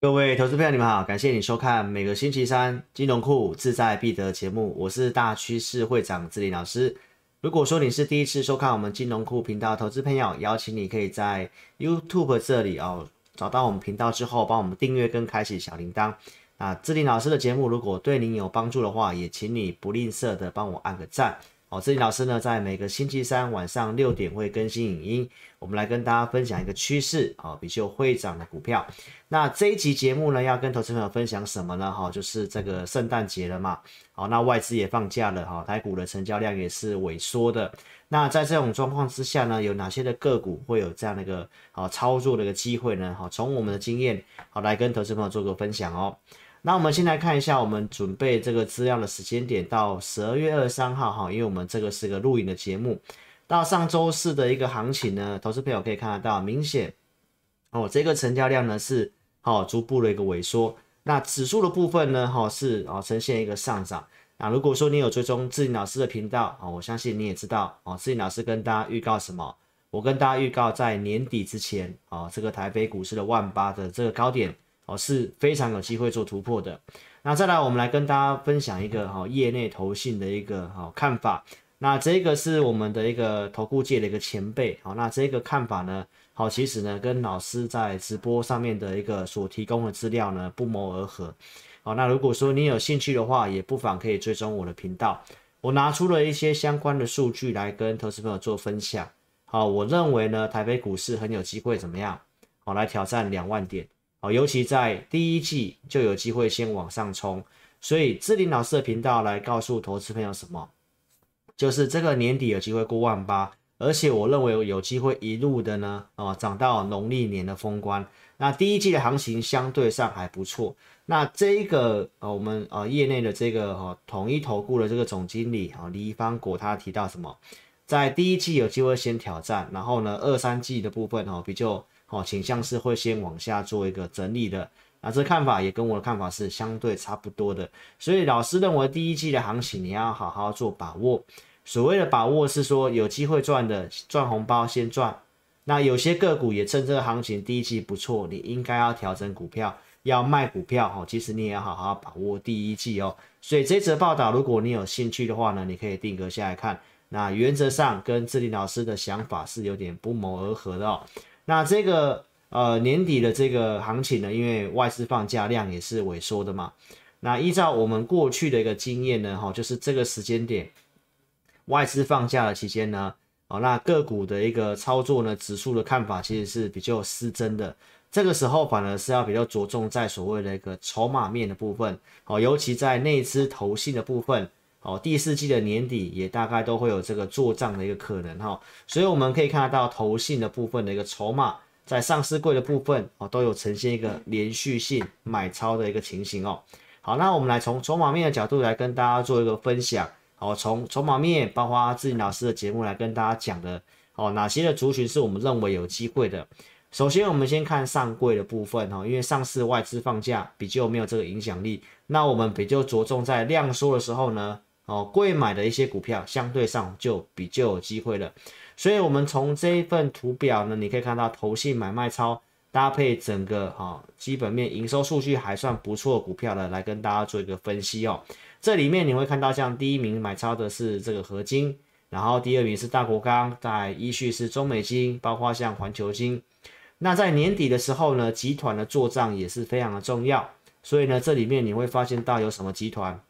各位投资朋友，你们好，感谢你收看每个星期三金融库自在必得节目，我是大趋势会长志林老师。如果说你是第一次收看我们金融库频道，投资朋友邀请你可以在 YouTube 这里哦找到我们频道之后，帮我们订阅跟开启小铃铛。啊，志林老师的节目如果对您有帮助的话，也请你不吝啬的帮我按个赞。哦，志林老师呢，在每个星期三晚上六点会更新影音，我们来跟大家分享一个趋势啊，比较会涨的股票。那这一集节目呢，要跟投资朋友分享什么呢？哈，就是这个圣诞节了嘛，好，那外资也放假了哈，台股的成交量也是萎缩的。那在这种状况之下呢，有哪些的个股会有这样的一个好操作的一个机会呢？好，从我们的经验好来跟投资朋友做个分享哦。那我们先来看一下我们准备这个资料的时间点，到十二月二十三号哈，因为我们这个是个录影的节目，到上周四的一个行情呢，投资朋友可以看得到，明显哦，这个成交量呢是好逐步的一个萎缩，那指数的部分呢，哈是哦呈现一个上涨。那如果说你有追踪志林老师的频道啊，我相信你也知道哦，志林老师跟大家预告什么？我跟大家预告在年底之前啊，这个台北股市的万八的这个高点。哦，是非常有机会做突破的。那再来，我们来跟大家分享一个哈业内投信的一个哈看法。那这个是我们的一个投顾界的一个前辈。好，那这个看法呢，好，其实呢跟老师在直播上面的一个所提供的资料呢不谋而合。好，那如果说你有兴趣的话，也不妨可以追踪我的频道。我拿出了一些相关的数据来跟投资朋友做分享。好，我认为呢台北股市很有机会怎么样？好，来挑战两万点。哦，尤其在第一季就有机会先往上冲，所以志林老师的频道来告诉投资朋友什么，就是这个年底有机会过万八，而且我认为有机会一路的呢，哦涨到农历年的封关。那第一季的行情相对上还不错。那这一个呃，我们呃业内的这个哈统一投顾的这个总经理啊李方国他提到什么，在第一季有机会先挑战，然后呢二三季的部分哦比较。哦，倾向是会先往下做一个整理的，那这看法也跟我的看法是相对差不多的，所以老师认为第一季的行情你要好好做把握。所谓的把握是说有机会赚的赚红包先赚，那有些个股也趁这个行情第一季不错，你应该要调整股票，要卖股票哦。其实你也要好好把握第一季哦。所以这则报道如果你有兴趣的话呢，你可以定格下来看。那原则上跟志林老师的想法是有点不谋而合的哦。那这个呃年底的这个行情呢，因为外资放假量也是萎缩的嘛。那依照我们过去的一个经验呢，哈，就是这个时间点外资放假的期间呢，哦，那个股的一个操作呢，指数的看法其实是比较失真的。这个时候反而是要比较着重在所谓的一个筹码面的部分，哦，尤其在内资投信的部分。哦，第四季的年底也大概都会有这个做账的一个可能哈，所以我们可以看得到投信的部分的一个筹码，在上市柜的部分哦，都有呈现一个连续性买超的一个情形哦。好，那我们来从筹码面的角度来跟大家做一个分享。好，从筹码面，包括志己老师的节目来跟大家讲的哦，哪些的族群是我们认为有机会的。首先，我们先看上柜的部分哈，因为上市外资放假比较没有这个影响力，那我们比较着重在量缩的时候呢。哦，贵买的一些股票相对上就比较有机会了，所以，我们从这一份图表呢，你可以看到投信买卖超搭配整个哈基本面营收数据还算不错股票的，来跟大家做一个分析哦。这里面你会看到，像第一名买超的是这个合金，然后第二名是大国钢，在依序是中美金，包括像环球金。那在年底的时候呢，集团的做账也是非常的重要，所以呢，这里面你会发现到有什么集团。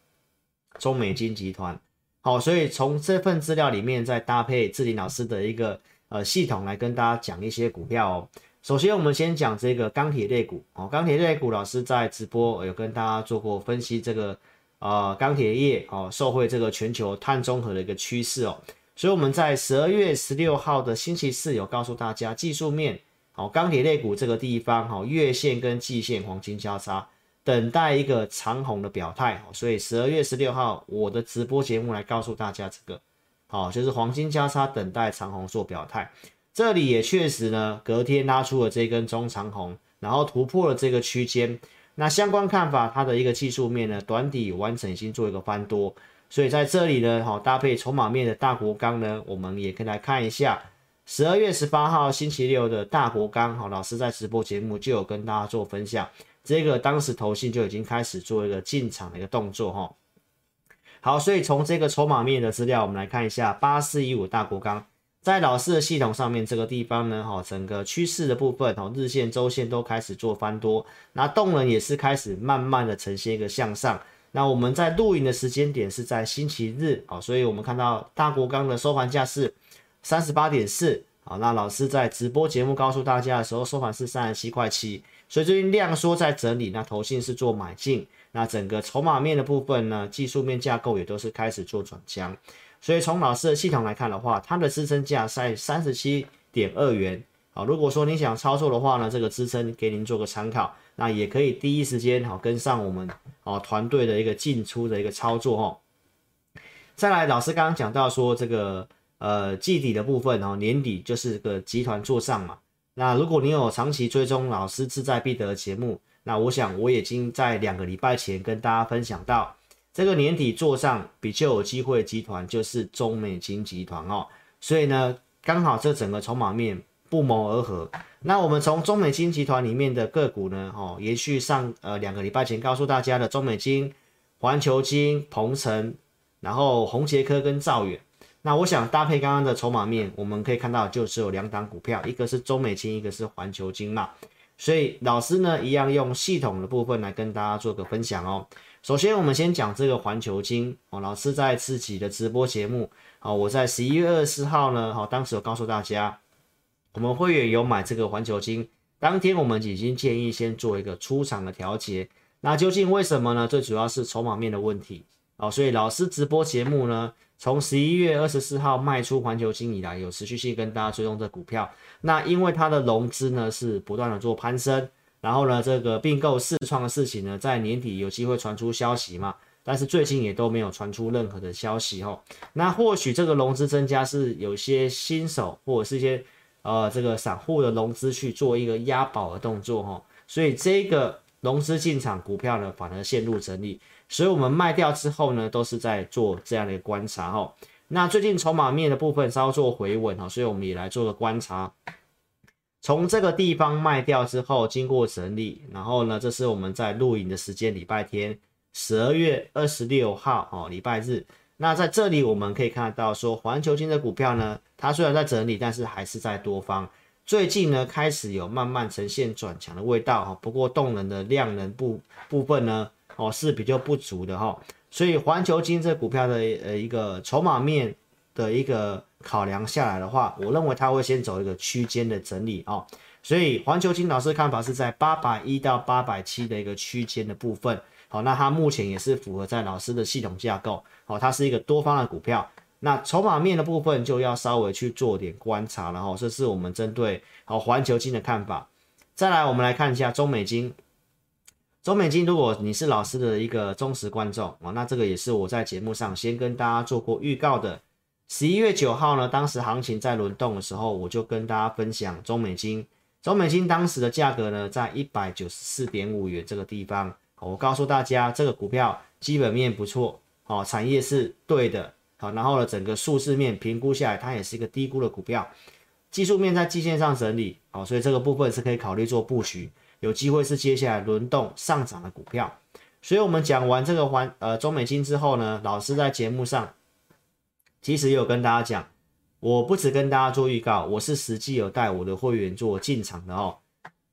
中美金集团，好，所以从这份资料里面再搭配志林老师的一个呃系统来跟大家讲一些股票哦。首先，我们先讲这个钢铁类股哦，钢铁类股老师在直播有跟大家做过分析，这个呃钢铁业哦受惠这个全球碳中和的一个趋势哦，所以我们在十二月十六号的星期四有告诉大家技术面哦钢铁类股这个地方好月线跟季线黄金交叉。等待一个长虹的表态，所以十二月十六号我的直播节目来告诉大家这个，好，就是黄金交叉等待长虹做表态。这里也确实呢，隔天拉出了这根中长虹，然后突破了这个区间。那相关看法，它的一个技术面呢，短底完整性做一个翻多，所以在这里呢，好搭配筹码面的大国钢呢，我们也可以来看一下十二月十八号星期六的大国钢，好，老师在直播节目就有跟大家做分享。这个当时投信就已经开始做一个进场的一个动作哈。好，所以从这个筹码面的资料，我们来看一下八四一五大国钢在老师的系统上面这个地方呢，哈，整个趋势的部分，哈，日线、周线都开始做翻多，那动能也是开始慢慢的呈现一个向上。那我们在录影的时间点是在星期日，好，所以我们看到大国钢的收盘价是三十八点四，好，那老师在直播节目告诉大家的时候，收盘是三十七块七，所以最近量缩在整理，那投信是做买进。那整个筹码面的部分呢，技术面架构也都是开始做转强，所以从老师的系统来看的话，它的支撑价在三十七点二元。好，如果说你想操作的话呢，这个支撑给您做个参考，那也可以第一时间好跟上我们哦团队的一个进出的一个操作哦。再来，老师刚刚讲到说这个呃季底的部分哦，年底就是个集团做上嘛。那如果你有长期追踪老师志在必得的节目，那我想我已经在两个礼拜前跟大家分享到，这个年底做上比较有机会集团就是中美金集团哦，所以呢，刚好这整个筹码面不谋而合。那我们从中美金集团里面的个股呢，哦，延续上呃两个礼拜前告诉大家的中美金、环球金、鹏程，然后红杰科跟兆远。那我想搭配刚刚的筹码面，我们可以看到就只有两档股票，一个是中美金，一个是环球金嘛。所以老师呢，一样用系统的部分来跟大家做个分享哦。首先，我们先讲这个环球金哦。老师在自己的直播节目哦，我在十一月二十四号呢，好，当时有告诉大家，我们会员有买这个环球金，当天我们已经建议先做一个出场的调节。那究竟为什么呢？最主要是筹码面的问题哦。所以老师直播节目呢。从十一月二十四号卖出环球金以来，有持续性跟大家追踪这股票。那因为它的融资呢是不断的做攀升，然后呢这个并购试创的事情呢，在年底有机会传出消息嘛？但是最近也都没有传出任何的消息哦。那或许这个融资增加是有些新手或者是一些呃这个散户的融资去做一个押宝的动作哈，所以这个融资进场股票呢反而陷入整理。所以，我们卖掉之后呢，都是在做这样的一个观察哈。那最近筹码面的部分稍作回稳哈，所以我们也来做个观察。从这个地方卖掉之后，经过整理，然后呢，这是我们在录影的时间，礼拜天，十二月二十六号哦，礼拜日。那在这里我们可以看得到，说环球金的股票呢，它虽然在整理，但是还是在多方。最近呢，开始有慢慢呈现转强的味道哈。不过动能的量能部部分呢？哦，是比较不足的哈，所以环球金这股票的呃一个筹码面的一个考量下来的话，我认为它会先走一个区间的整理哦，所以环球金老师看法是在八百一到八百七的一个区间的部分，好，那它目前也是符合在老师的系统架构，好，它是一个多方的股票，那筹码面的部分就要稍微去做点观察了哈，这是我们针对好环球金的看法，再来我们来看一下中美金。中美金，如果你是老师的一个忠实观众哦，那这个也是我在节目上先跟大家做过预告的。十一月九号呢，当时行情在轮动的时候，我就跟大家分享中美金。中美金当时的价格呢，在一百九十四点五元这个地方，我告诉大家，这个股票基本面不错，哦，产业是对的，好，然后呢，整个数字面评估下来，它也是一个低估的股票，技术面在季线上整理，好，所以这个部分是可以考虑做布局。有机会是接下来轮动上涨的股票，所以我们讲完这个环呃中美金之后呢，老师在节目上其实有跟大家讲，我不止跟大家做预告，我是实际有带我的会员做进场的哦。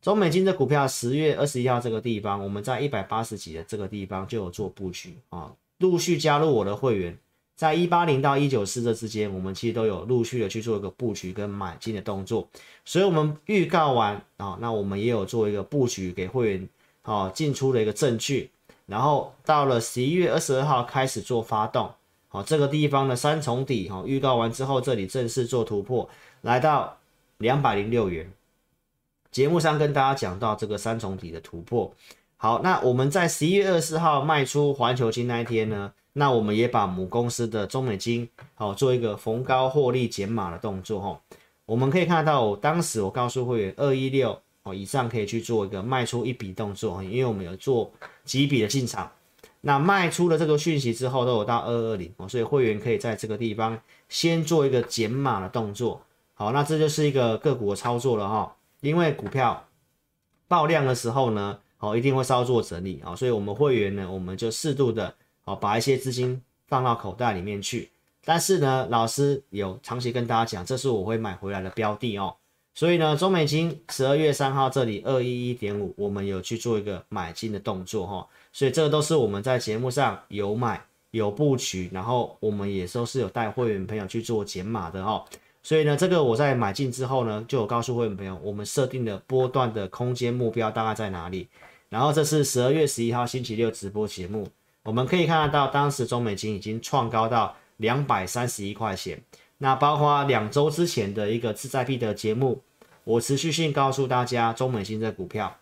中美金的股票十月二十一号这个地方，我们在一百八十几的这个地方就有做布局啊，陆续加入我的会员。在一八零到一九四这之间，我们其实都有陆续的去做一个布局跟买进的动作，所以我们预告完啊，那我们也有做一个布局给会员啊进出的一个证据，然后到了十一月二十二号开始做发动，好这个地方的三重底哈，预告完之后这里正式做突破，来到两百零六元，节目上跟大家讲到这个三重底的突破，好，那我们在十一月二十四号卖出环球金那一天呢？那我们也把母公司的中美金好做一个逢高获利减码的动作哈，我们可以看到，当时我告诉会员二一六哦以上可以去做一个卖出一笔动作，因为我们有做几笔的进场，那卖出了这个讯息之后都有到二二零哦，所以会员可以在这个地方先做一个减码的动作，好，那这就是一个个股的操作了哈，因为股票爆量的时候呢。哦，一定会稍作整理啊，所以我们会员呢，我们就适度的哦，把一些资金放到口袋里面去。但是呢，老师有长期跟大家讲，这是我会买回来的标的哦。所以呢，中美金十二月三号这里二一一点五，我们有去做一个买进的动作哈。所以这个都是我们在节目上有买有布局，然后我们也都是有带会员朋友去做减码的哈。所以呢，这个我在买进之后呢，就有告诉会员朋友，我们设定的波段的空间目标大概在哪里。然后这是十二月十一号星期六直播节目，我们可以看得到，当时中美金已经创高到。两百三十一块钱，那包括两周之前的一个自在币的节目，我持续性告诉大家中美金这股票，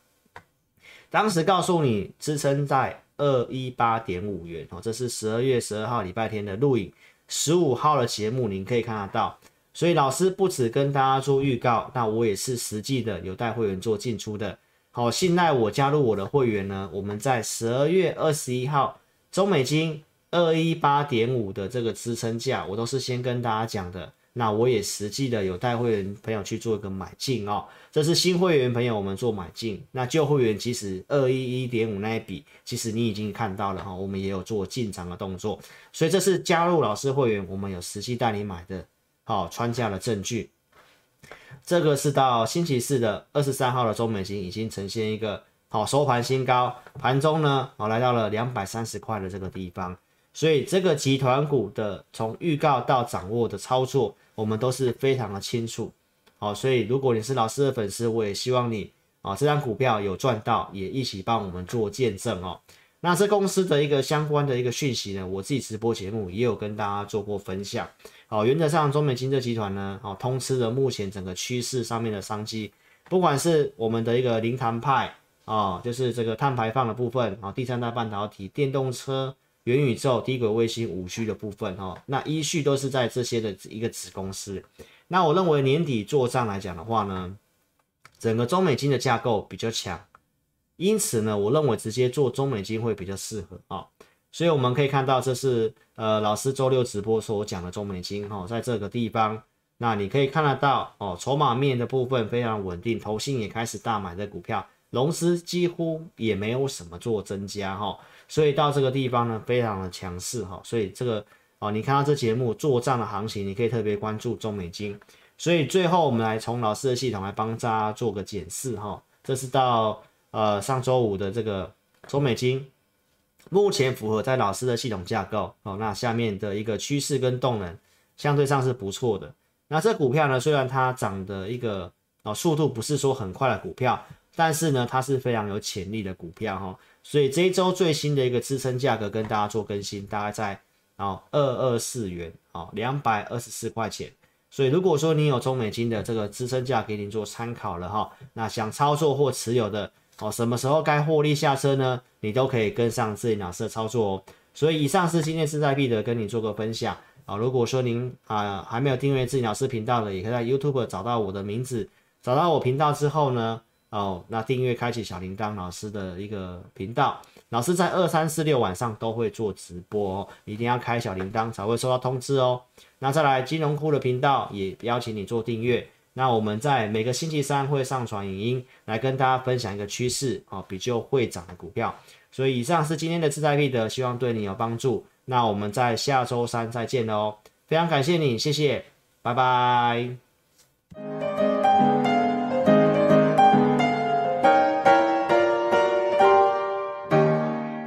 当时告诉你支撑在二一八点五元哦，这是十二月十二号礼拜天的录影，十五号的节目您可以看得到，所以老师不止跟大家做预告，那我也是实际的有带会员做进出的，好，信赖我加入我的会员呢，我们在十二月二十一号中美金。二一八点五的这个支撑价，我都是先跟大家讲的。那我也实际的有带会员朋友去做一个买进哦。这是新会员朋友我们做买进。那旧会员其实二一一点五那一笔，其实你已经看到了哈，我们也有做进场的动作。所以这是加入老师会员，我们有实际带你买的，好穿价的证据。这个是到星期四的二十三号的中美金已经呈现一个好收盘新高，盘中呢好来到了两百三十块的这个地方。所以这个集团股的从预告到掌握的操作，我们都是非常的清楚。好，所以如果你是老师的粉丝，我也希望你啊，这张股票有赚到，也一起帮我们做见证哦。那这公司的一个相关的一个讯息呢，我自己直播节目也有跟大家做过分享。好，原则上中美金这集团呢，好通吃了目前整个趋势上面的商机，不管是我们的一个零碳派啊，就是这个碳排放的部分啊，第三代半导体、电动车。元宇宙、低轨卫星、五 G 的部分，哈，那依序都是在这些的一个子公司。那我认为年底做账来讲的话呢，整个中美金的架构比较强，因此呢，我认为直接做中美金会比较适合啊。所以我们可以看到，这是呃老师周六直播所讲的中美金，哈，在这个地方，那你可以看得到哦，筹码面的部分非常稳定，投信也开始大买的股票，融资几乎也没有什么做增加，哈。所以到这个地方呢，非常的强势哈，所以这个哦，你看到这节目做账的行情，你可以特别关注中美金。所以最后我们来从老师的系统来帮大家做个检视哈，这是到呃上周五的这个中美金，目前符合在老师的系统架构哦，那下面的一个趋势跟动能相对上是不错的。那这股票呢，虽然它涨的一个哦速度不是说很快的股票，但是呢，它是非常有潜力的股票哈。所以这一周最新的一个支撑价格跟大家做更新，大概在啊二二四元啊两百二十四块钱。所以如果说你有中美金的这个支撑价给您做参考了哈，那想操作或持有的哦，什么时候该获利下车呢？你都可以跟上自己老师的操作哦。所以以上是今天势在必得跟你做个分享啊。如果说您啊还没有订阅自己老师频道的，也可以在 YouTube 找到我的名字，找到我频道之后呢。哦，那订阅开启小铃铛，老师的一个频道，老师在二三四六晚上都会做直播哦，一定要开小铃铛才会收到通知哦。那再来金融库的频道也邀请你做订阅。那我们在每个星期三会上传影音来跟大家分享一个趋势哦，比较会涨的股票。所以以上是今天的自在币的，希望对你有帮助。那我们在下周三再见喽，非常感谢你，谢谢，拜拜。